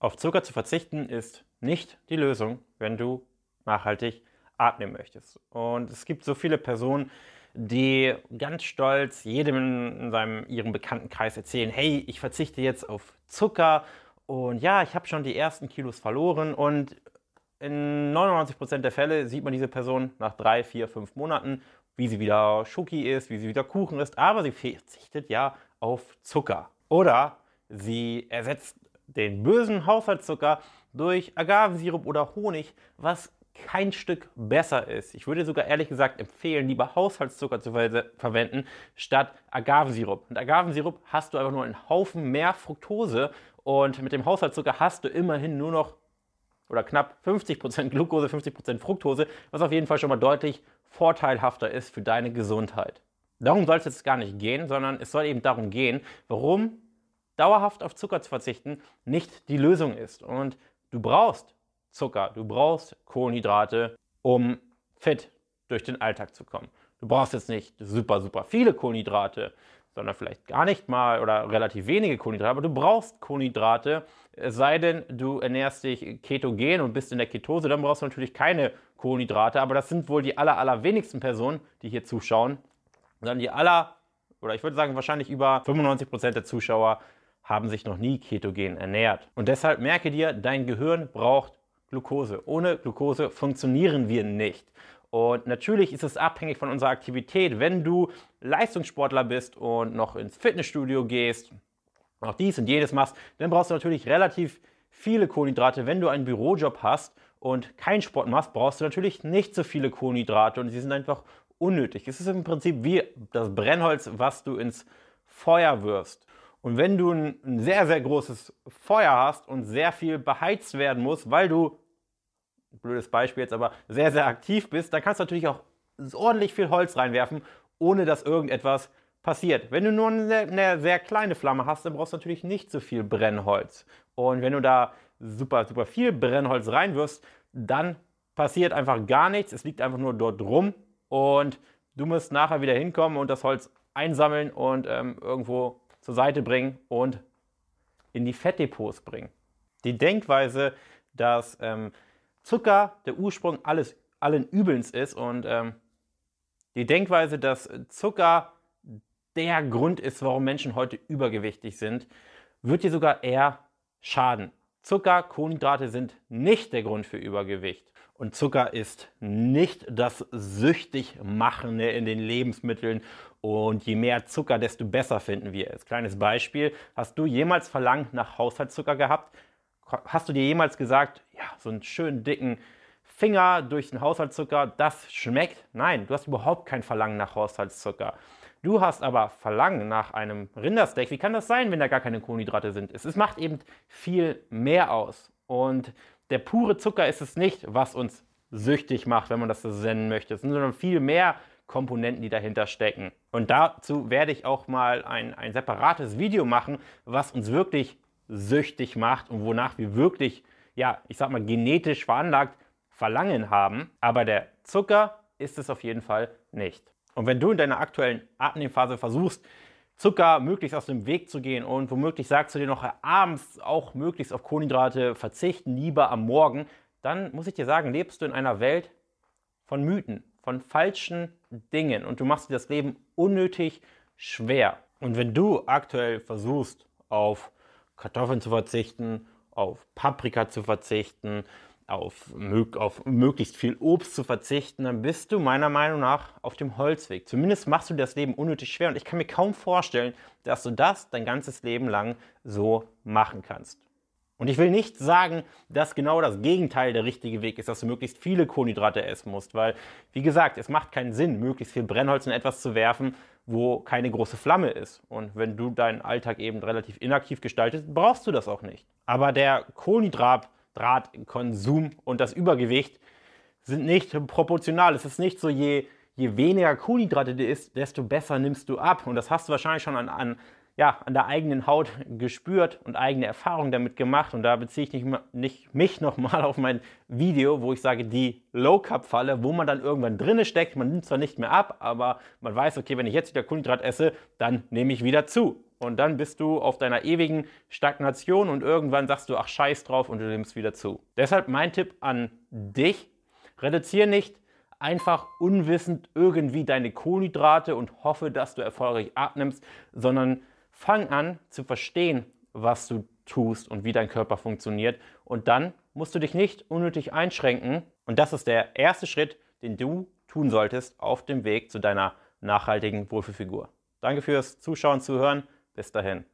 Auf Zucker zu verzichten ist nicht die Lösung, wenn du nachhaltig abnehmen möchtest. Und es gibt so viele Personen, die ganz stolz jedem in seinem, ihrem Bekanntenkreis erzählen, hey, ich verzichte jetzt auf Zucker und ja, ich habe schon die ersten Kilos verloren und in 99% der Fälle sieht man diese Person nach drei, vier, fünf Monaten, wie sie wieder Schoki ist, wie sie wieder Kuchen isst, aber sie verzichtet ja auf Zucker. Oder sie ersetzt den bösen Haushaltszucker durch Agavensirup oder Honig, was kein Stück besser ist. Ich würde sogar ehrlich gesagt empfehlen, lieber Haushaltszucker zu ver verwenden statt Agavensirup. Mit Agavensirup hast du einfach nur einen Haufen mehr Fructose und mit dem Haushaltszucker hast du immerhin nur noch oder knapp 50% Glucose, 50% Fructose, was auf jeden Fall schon mal deutlich vorteilhafter ist für deine Gesundheit. Darum soll es jetzt gar nicht gehen, sondern es soll eben darum gehen, warum dauerhaft auf Zucker zu verzichten nicht die Lösung ist. Und du brauchst Zucker, du brauchst Kohlenhydrate, um fit durch den Alltag zu kommen. Du brauchst jetzt nicht super, super viele Kohlenhydrate, sondern vielleicht gar nicht mal oder relativ wenige Kohlenhydrate, aber du brauchst Kohlenhydrate, es sei denn, du ernährst dich ketogen und bist in der Ketose, dann brauchst du natürlich keine Kohlenhydrate, aber das sind wohl die aller, allerwenigsten Personen, die hier zuschauen, sondern die aller, oder ich würde sagen wahrscheinlich über 95 Prozent der Zuschauer haben sich noch nie ketogen ernährt. Und deshalb merke dir, dein Gehirn braucht Glucose. Ohne Glucose funktionieren wir nicht. Und natürlich ist es abhängig von unserer Aktivität. Wenn du Leistungssportler bist und noch ins Fitnessstudio gehst, auch dies und jenes machst, dann brauchst du natürlich relativ viele Kohlenhydrate. Wenn du einen Bürojob hast und keinen Sport machst, brauchst du natürlich nicht so viele Kohlenhydrate und sie sind einfach unnötig. Es ist im Prinzip wie das Brennholz, was du ins Feuer wirfst. Und wenn du ein sehr, sehr großes Feuer hast und sehr viel beheizt werden muss, weil du blödes Beispiel jetzt, aber sehr, sehr aktiv bist, dann kannst du natürlich auch ordentlich viel Holz reinwerfen, ohne dass irgendetwas passiert. Wenn du nur eine sehr, eine sehr kleine Flamme hast, dann brauchst du natürlich nicht so viel Brennholz. Und wenn du da super, super viel Brennholz reinwirfst, dann passiert einfach gar nichts. Es liegt einfach nur dort rum und du musst nachher wieder hinkommen und das Holz einsammeln und ähm, irgendwo zur Seite bringen und in die Fettdepots bringen. Die Denkweise, dass ähm, Zucker der Ursprung alles, allen Übelns ist und ähm, die Denkweise, dass Zucker der Grund ist, warum Menschen heute übergewichtig sind, wird dir sogar eher schaden. Zucker, Kohlenhydrate sind nicht der Grund für Übergewicht. Und Zucker ist nicht das süchtig machende in den Lebensmitteln. Und je mehr Zucker, desto besser finden wir es. Kleines Beispiel. Hast du jemals verlangt nach Haushaltszucker gehabt? hast du dir jemals gesagt, ja, so einen schönen dicken Finger durch den Haushaltszucker, das schmeckt? Nein, du hast überhaupt kein Verlangen nach Haushaltszucker. Du hast aber Verlangen nach einem Rindersteak. Wie kann das sein, wenn da gar keine Kohlenhydrate sind? Es, macht eben viel mehr aus. Und der pure Zucker ist es nicht, was uns süchtig macht, wenn man das so nennen möchte. Sondern viel mehr Komponenten, die dahinter stecken. Und dazu werde ich auch mal ein, ein separates Video machen, was uns wirklich süchtig macht und wonach wir wirklich, ja, ich sag mal, genetisch veranlagt Verlangen haben. Aber der Zucker ist es auf jeden Fall nicht. Und wenn du in deiner aktuellen Abnehmphase versuchst, Zucker möglichst aus dem Weg zu gehen und womöglich sagst du dir noch abends auch möglichst auf Kohlenhydrate verzichten, lieber am Morgen, dann muss ich dir sagen, lebst du in einer Welt von Mythen, von falschen Dingen und du machst dir das Leben unnötig schwer. Und wenn du aktuell versuchst, auf Kartoffeln zu verzichten, auf Paprika zu verzichten, auf, auf, möglichst viel Obst zu verzichten, dann bist du meiner Meinung nach auf dem Holzweg. Zumindest machst du das Leben unnötig schwer und ich kann mir kaum vorstellen, dass du das dein ganzes Leben lang so machen kannst. Und ich will nicht sagen, dass genau das Gegenteil der richtige Weg ist, dass du möglichst viele Kohlenhydrate essen musst, weil, wie gesagt, es macht keinen Sinn, möglichst viel Brennholz in etwas zu werfen, wo keine große Flamme ist. Und wenn du deinen Alltag eben relativ inaktiv gestaltest, brauchst du das auch nicht. Aber der Kohlenhydratkonsum und das Übergewicht sind nicht proportional. Es ist nicht so, je, je weniger Kohlenhydrate du isst, desto besser nimmst du ab. Und das hast du wahrscheinlich schon an, an ja, an der eigenen Haut gespürt und eigene Erfahrungen damit gemacht. Und da beziehe ich nicht, nicht mich nochmal auf mein Video, wo ich sage, die Low-Carb-Falle, wo man dann irgendwann drinne steckt. Man nimmt zwar nicht mehr ab, aber man weiß, okay, wenn ich jetzt wieder Kohlenhydrat esse, dann nehme ich wieder zu. und dann bist du auf deiner ewigen Stagnation und irgendwann sagst du, ach scheiß drauf und du nimmst wieder zu. Deshalb mein Tipp an dich, reduziere nicht einfach unwissend irgendwie deine Kohlenhydrate und hoffe, dass du erfolgreich abnimmst, sondern fang an zu verstehen, was du tust und wie dein Körper funktioniert und dann musst du dich nicht unnötig einschränken und das ist der erste Schritt, den du tun solltest auf dem Weg zu deiner nachhaltigen Wohlfühlfigur. Danke fürs Zuschauen, Zuhören. Bis dahin.